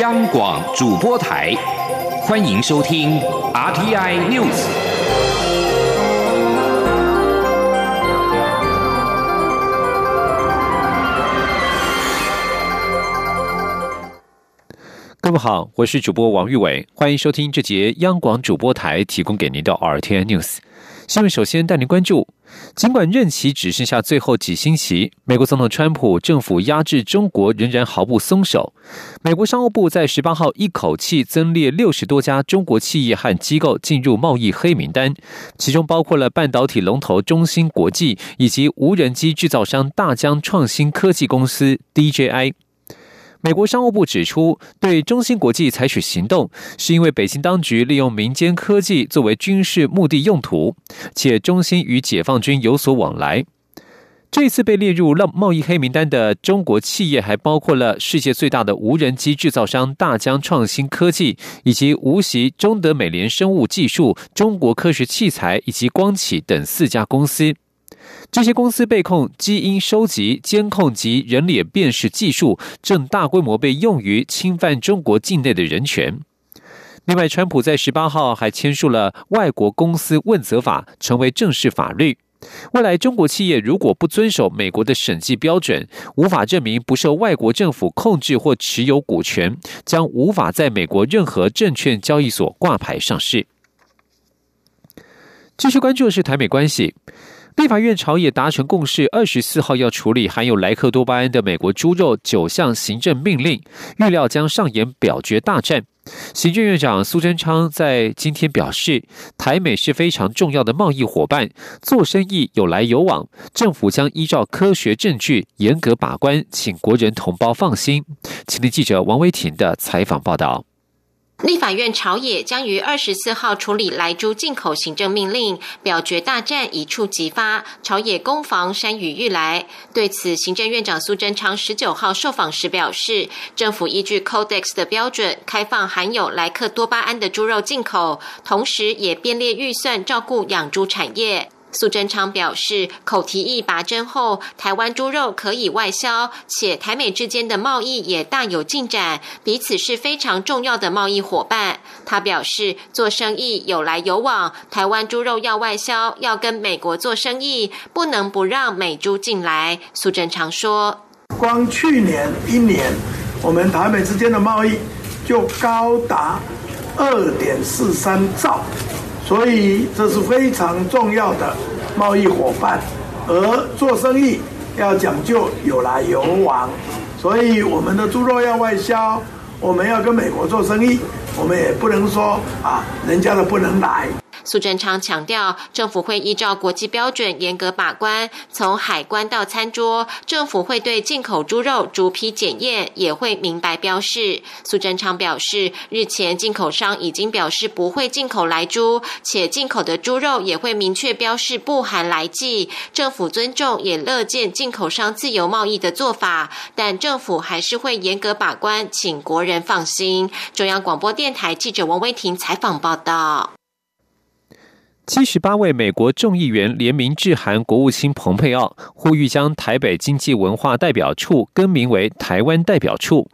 央广主播台，欢迎收听 RTI News。各位好，我是主播王玉伟，欢迎收听这节央广主播台提供给您的 RTI News。新闻首先带您关注。尽管任期只剩下最后几星期，美国总统川普政府压制中国仍然毫不松手。美国商务部在十八号一口气增列六十多家中国企业和机构进入贸易黑名单，其中包括了半导体龙头中芯国际以及无人机制造商大疆创新科技公司 DJI。美国商务部指出，对中芯国际采取行动，是因为北京当局利用民间科技作为军事目的用途，且中芯与解放军有所往来。这次被列入贸贸易黑名单的中国企业，还包括了世界最大的无人机制造商大疆创新科技，以及无锡中德美联生物技术、中国科学器材以及光启等四家公司。这些公司被控基因收集、监控及人脸辨识技术正大规模被用于侵犯中国境内的人权。另外，川普在十八号还签署了《外国公司问责法》，成为正式法律。未来，中国企业如果不遵守美国的审计标准，无法证明不受外国政府控制或持有股权，将无法在美国任何证券交易所挂牌上市。继续关注的是台美关系。立法院朝野达成共识，二十四号要处理含有莱克多巴胺的美国猪肉九项行政命令，预料将上演表决大战。行政院长苏贞昌在今天表示，台美是非常重要的贸易伙伴，做生意有来有往，政府将依照科学证据严格把关，请国人同胞放心。请听记者王维婷的采访报道。立法院朝野将于二十四号处理莱猪进口行政命令，表决大战一触即发，朝野攻防山雨欲来。对此，行政院长苏贞昌十九号受访时表示，政府依据 Codex 的标准，开放含有莱克多巴胺的猪肉进口，同时也编列预算照顾养猪产业。苏贞昌表示，口提议拔针后，台湾猪肉可以外销，且台美之间的贸易也大有进展，彼此是非常重要的贸易伙伴。他表示，做生意有来有往，台湾猪肉要外销，要跟美国做生意，不能不让美猪进来。苏贞昌说：“光去年一年，我们台美之间的贸易就高达二点四三兆。”所以这是非常重要的贸易伙伴，而做生意要讲究有来有往，所以我们的猪肉要外销，我们要跟美国做生意，我们也不能说啊，人家的不能来。苏贞昌强调，政府会依照国际标准严格把关，从海关到餐桌，政府会对进口猪肉逐批检验，也会明白标示。苏贞昌表示，日前进口商已经表示不会进口来猪，且进口的猪肉也会明确标示不含来剂。政府尊重也乐见进口商自由贸易的做法，但政府还是会严格把关，请国人放心。中央广播电台记者王威婷采访报道。七十八位美国众议员联名致函国务卿蓬佩奥，呼吁将台北经济文化代表处更名为台湾代表处。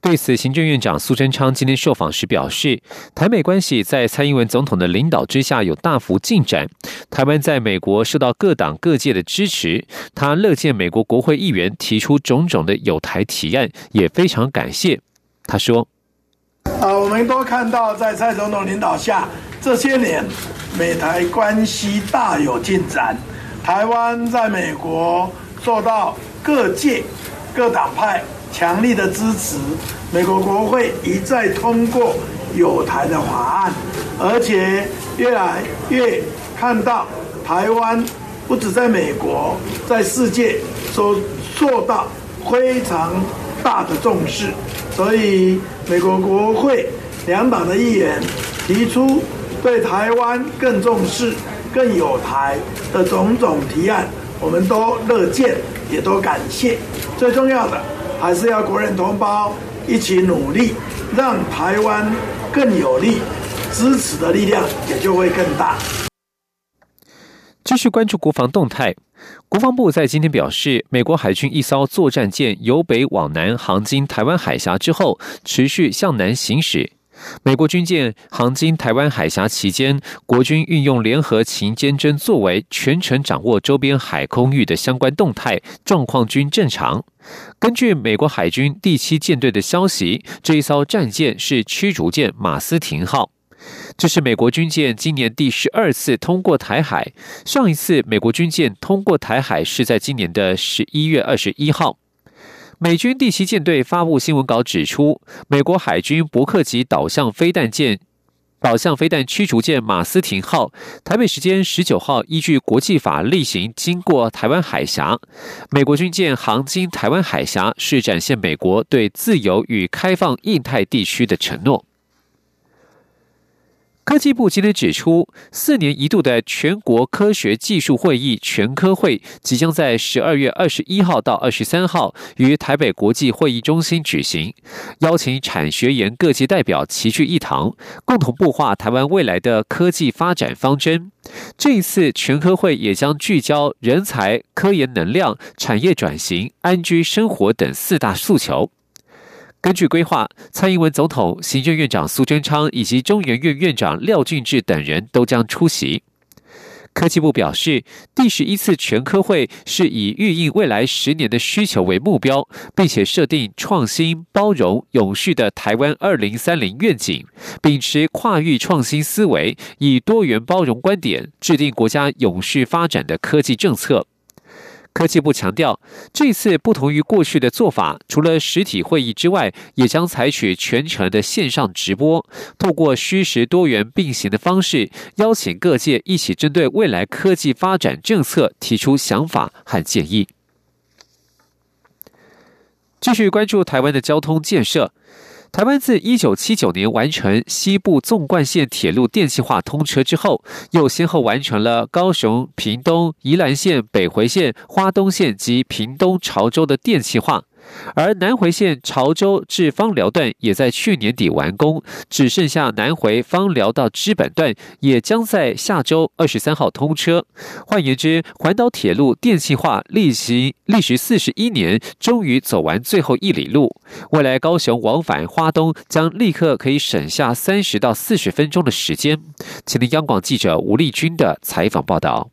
对此，行政院长苏贞昌今天受访时表示，台美关系在蔡英文总统的领导之下有大幅进展，台湾在美国受到各党各界的支持，他乐见美国国会议员提出种种的有台提案，也非常感谢。他说：“啊，我们都看到在蔡总统领导下。”这些年，美台关系大有进展。台湾在美国受到各界、各党派强力的支持，美国国会一再通过有台的法案，而且越来越看到台湾不止在美国，在世界都受到非常大的重视。所以，美国国会两党的议员提出。对台湾更重视、更有台的种种提案，我们都乐见，也都感谢。最重要的，还是要国人同胞一起努力，让台湾更有力，支持的力量也就会更大。继续关注国防动态。国防部在今天表示，美国海军一艘作战舰由北往南航经台湾海峡之后，持续向南行驶。美国军舰航经台湾海峡期间，国军运用联合勤监侦作为，全程掌握周边海空域的相关动态状况均正常。根据美国海军第七舰队的消息，这一艘战舰是驱逐舰马斯廷号。这是美国军舰今年第十二次通过台海，上一次美国军舰通过台海是在今年的十一月二十一号。美军第七舰队发布新闻稿指出，美国海军伯克级导向飞弹舰、导向飞弹驱逐舰马斯廷号，台北时间十九号依据国际法例行经过台湾海峡。美国军舰航经台湾海峡，是展现美国对自由与开放印太地区的承诺。科技部今天指出，四年一度的全国科学技术会议全科会即将在十二月二十一号到二十三号于台北国际会议中心举行，邀请产学研各界代表齐聚一堂，共同擘画台湾未来的科技发展方针。这一次全科会也将聚焦人才、科研能量、产业转型、安居生活等四大诉求。根据规划，蔡英文总统、行政院长苏贞昌以及中研院院长廖俊志等人都将出席。科技部表示，第十一次全科会是以预应未来十年的需求为目标，并且设定创新、包容、永续的台湾二零三零愿景，秉持跨域创新思维，以多元包容观点，制定国家永续发展的科技政策。科技部强调，这次不同于过去的做法，除了实体会议之外，也将采取全程的线上直播，透过虚实多元并行的方式，邀请各界一起针对未来科技发展政策提出想法和建议。继续关注台湾的交通建设。台湾自一九七九年完成西部纵贯线铁路电气化通车之后，又先后完成了高雄、屏东、宜兰线、北回线、花东线及屏东潮州的电气化。而南回线潮州至芳寮段也在去年底完工，只剩下南回芳寮到知本段，也将在下周二十三号通车。换言之，环岛铁路电气化历时历时四十一年，终于走完最后一里路。未来高雄往返花东将立刻可以省下三十到四十分钟的时间。请听央广记者吴丽君的采访报道。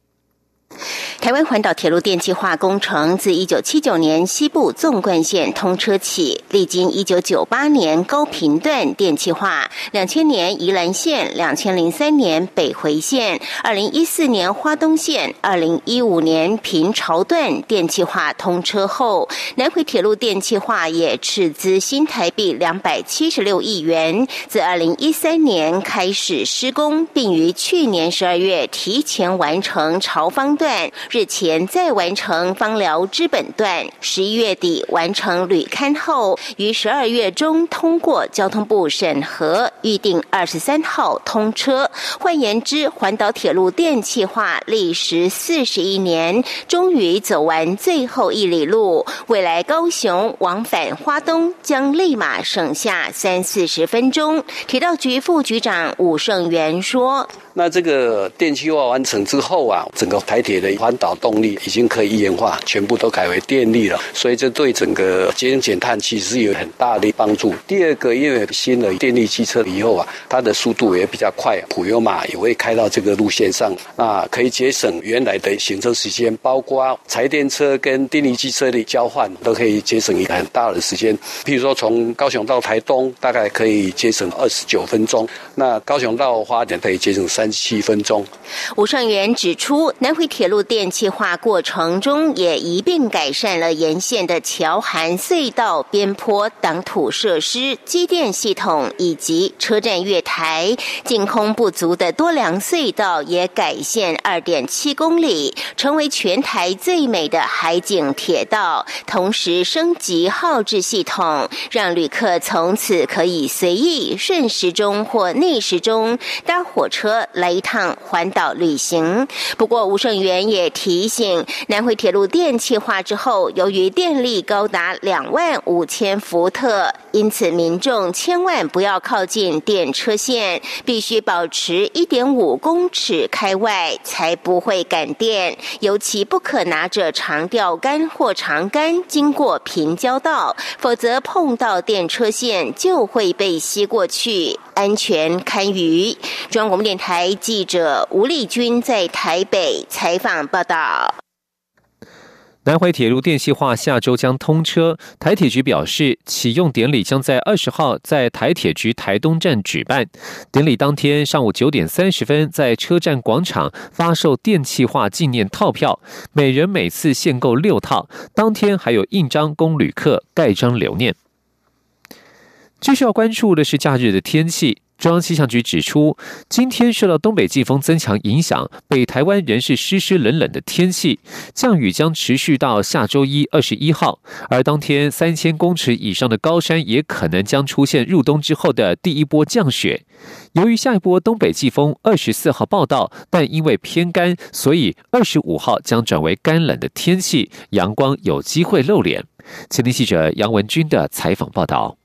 台湾环岛铁路电气化工程自一九七九年西部纵贯线通车起，历经一九九八年高频段电气化，两千年宜兰线，两千零三年北回线，二零一四年花东线，二零一五年平潮段电气化通车后，南回铁路电气化也斥资新台币两百七十六亿元，自二零一三年开始施工，并于去年十二月提前完成潮方段。段日前再完成芳寮之本段，十一月底完成旅勘后，于十二月中通过交通部审核，预定二十三号通车。换言之，环岛铁路电气化历时四十一年，终于走完最后一里路。未来高雄往返花东将立马省下三四十分钟。铁道局副局长武胜元说：“那这个电气化完成之后啊，整个台铁。”的环岛动力已经可以一元化，全部都改为电力了，所以这对整个节能减碳其实有很大的帮助。第二个，因为新的电力汽车以后啊，它的速度也比较快，普悠玛也会开到这个路线上，那可以节省原来的行车时间，包括柴电车跟电力汽车的交换都可以节省一个很大的时间。譬如说，从高雄到台东大概可以节省二十九分钟，那高雄到花莲可以节省三 十七分钟。吴尚元指出，南回铁。路电气化过程中，也一并改善了沿线的桥涵、隧道、边坡、挡土设施、机电系统以及车站月台。净空不足的多良隧道也改线二点七公里，成为全台最美的海景铁道。同时升级号志系统，让旅客从此可以随意顺时钟或逆时钟搭火车来一趟环岛旅行。不过，吴胜元。也提醒，南回铁路电气化之后，由于电力高达两万五千伏特，因此民众千万不要靠近电车线，必须保持一点五公尺开外，才不会感电。尤其不可拿着长吊杆或长杆经过平交道，否则碰到电车线就会被吸过去，安全堪虞。中央广播电台记者吴丽君在台北采访报道。南回铁路电气化下周将通车，台铁局表示，启用典礼将在二十号在台铁局台东站举办。典礼当天上午九点三十分，在车站广场发售电气化纪念套票，每人每次限购六套。当天还有印章供旅客盖章留念。继续要关注的是假日的天气。中央气象局指出，今天受到东北季风增强影响，北台湾仍是湿湿冷冷的天气，降雨将持续到下周一二十一号。而当天三千公尺以上的高山也可能将出现入冬之后的第一波降雪。由于下一波东北季风二十四号报道，但因为偏干，所以二十五号将转为干冷的天气，阳光有机会露脸。前天记者杨文军的采访报道。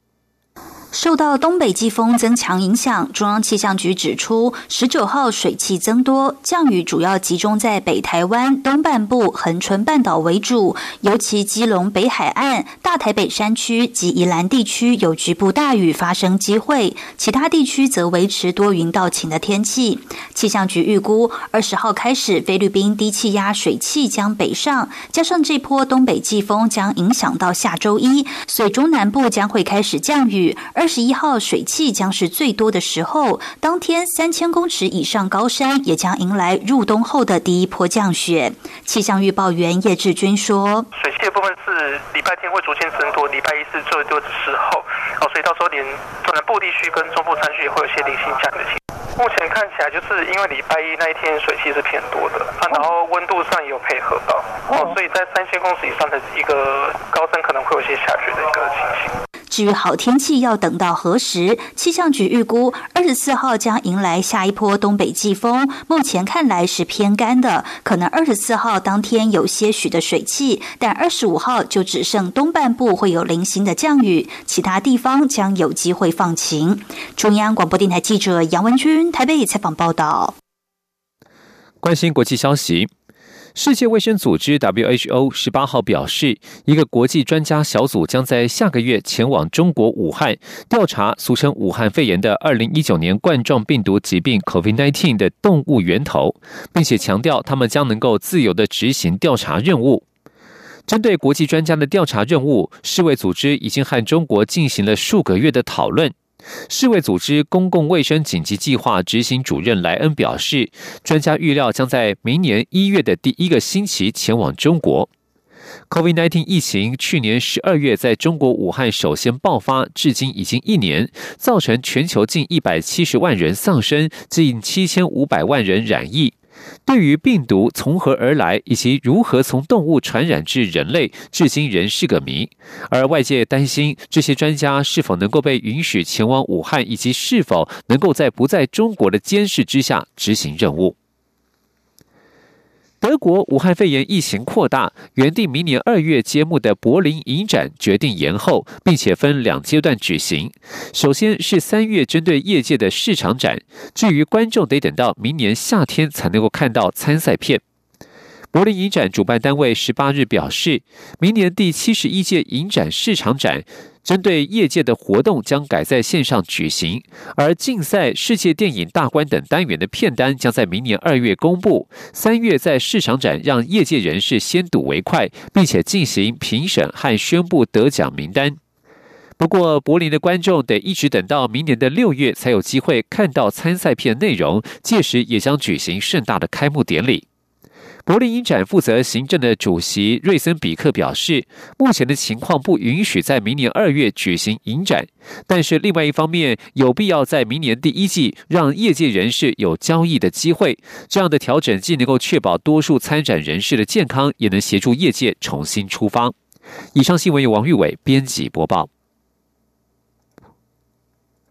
受到东北季风增强影响，中央气象局指出，十九号水汽增多，降雨主要集中在北台湾东半部、恒春半岛为主，尤其基隆北海岸、大台北山区及宜兰地区有局部大雨发生机会，其他地区则维持多云到晴的天气。气象局预估，二十号开始，菲律宾低气压水汽将北上，加上这波东北季风将影响到下周一，所以中南部将会开始降雨。二十一号水汽将是最多的时候，当天三千公尺以上高山也将迎来入冬后的第一波降雪。气象预报员叶志军说：“水汽的部分是礼拜天会逐渐增多，礼拜一是最多的时候，哦，所以到时候连中南部地区跟中部山区也会有些零星降雨的情况。目前看起来就是因为礼拜一那一天水汽是偏多的，啊，然后温度上也有配合到，哦，所以在三千公尺以上的一个高山可能会有些下雪的一个情形。”至于好天气要等到何时？气象局预估二十四号将迎来下一波东北季风，目前看来是偏干的，可能二十四号当天有些许的水汽，但二十五号就只剩东半部会有零星的降雨，其他地方将有机会放晴。中央广播电台记者杨文君台北采访报道。关心国际消息。世界卫生组织 （WHO） 十八号表示，一个国际专家小组将在下个月前往中国武汉调查俗称武汉肺炎的二零一九年冠状病毒疾病 （COVID-19） 的动物源头，并且强调他们将能够自由的执行调查任务。针对国际专家的调查任务，世卫组织已经和中国进行了数个月的讨论。世卫组织公共卫生紧急计划执行主任莱恩表示，专家预料将在明年一月的第一个星期前往中国。COVID-19 疫情去年十二月在中国武汉首先爆发，至今已经一年，造成全球近一百七十万人丧生，近七千五百万人染疫。对于病毒从何而来以及如何从动物传染至人类，至今仍是个谜。而外界担心这些专家是否能够被允许前往武汉，以及是否能够在不在中国的监视之下执行任务。德国武汉肺炎疫情扩大，原定明年二月揭幕的柏林影展决定延后，并且分两阶段举行。首先是三月针对业界的市场展，至于观众得等到明年夏天才能够看到参赛片。柏林影展主办单位十八日表示，明年第七十一届影展市场展。针对业界的活动将改在线上举行，而竞赛、世界电影大观等单元的片单将在明年二月公布，三月在市场展让业界人士先睹为快，并且进行评审和宣布得奖名单。不过，柏林的观众得一直等到明年的六月才有机会看到参赛片内容，届时也将举行盛大的开幕典礼。柏林影展负责行政的主席瑞森比克表示，目前的情况不允许在明年二月举行影展，但是另外一方面有必要在明年第一季让业界人士有交易的机会。这样的调整既能够确保多数参展人士的健康，也能协助业界重新出发。以上新闻由王玉伟编辑播报。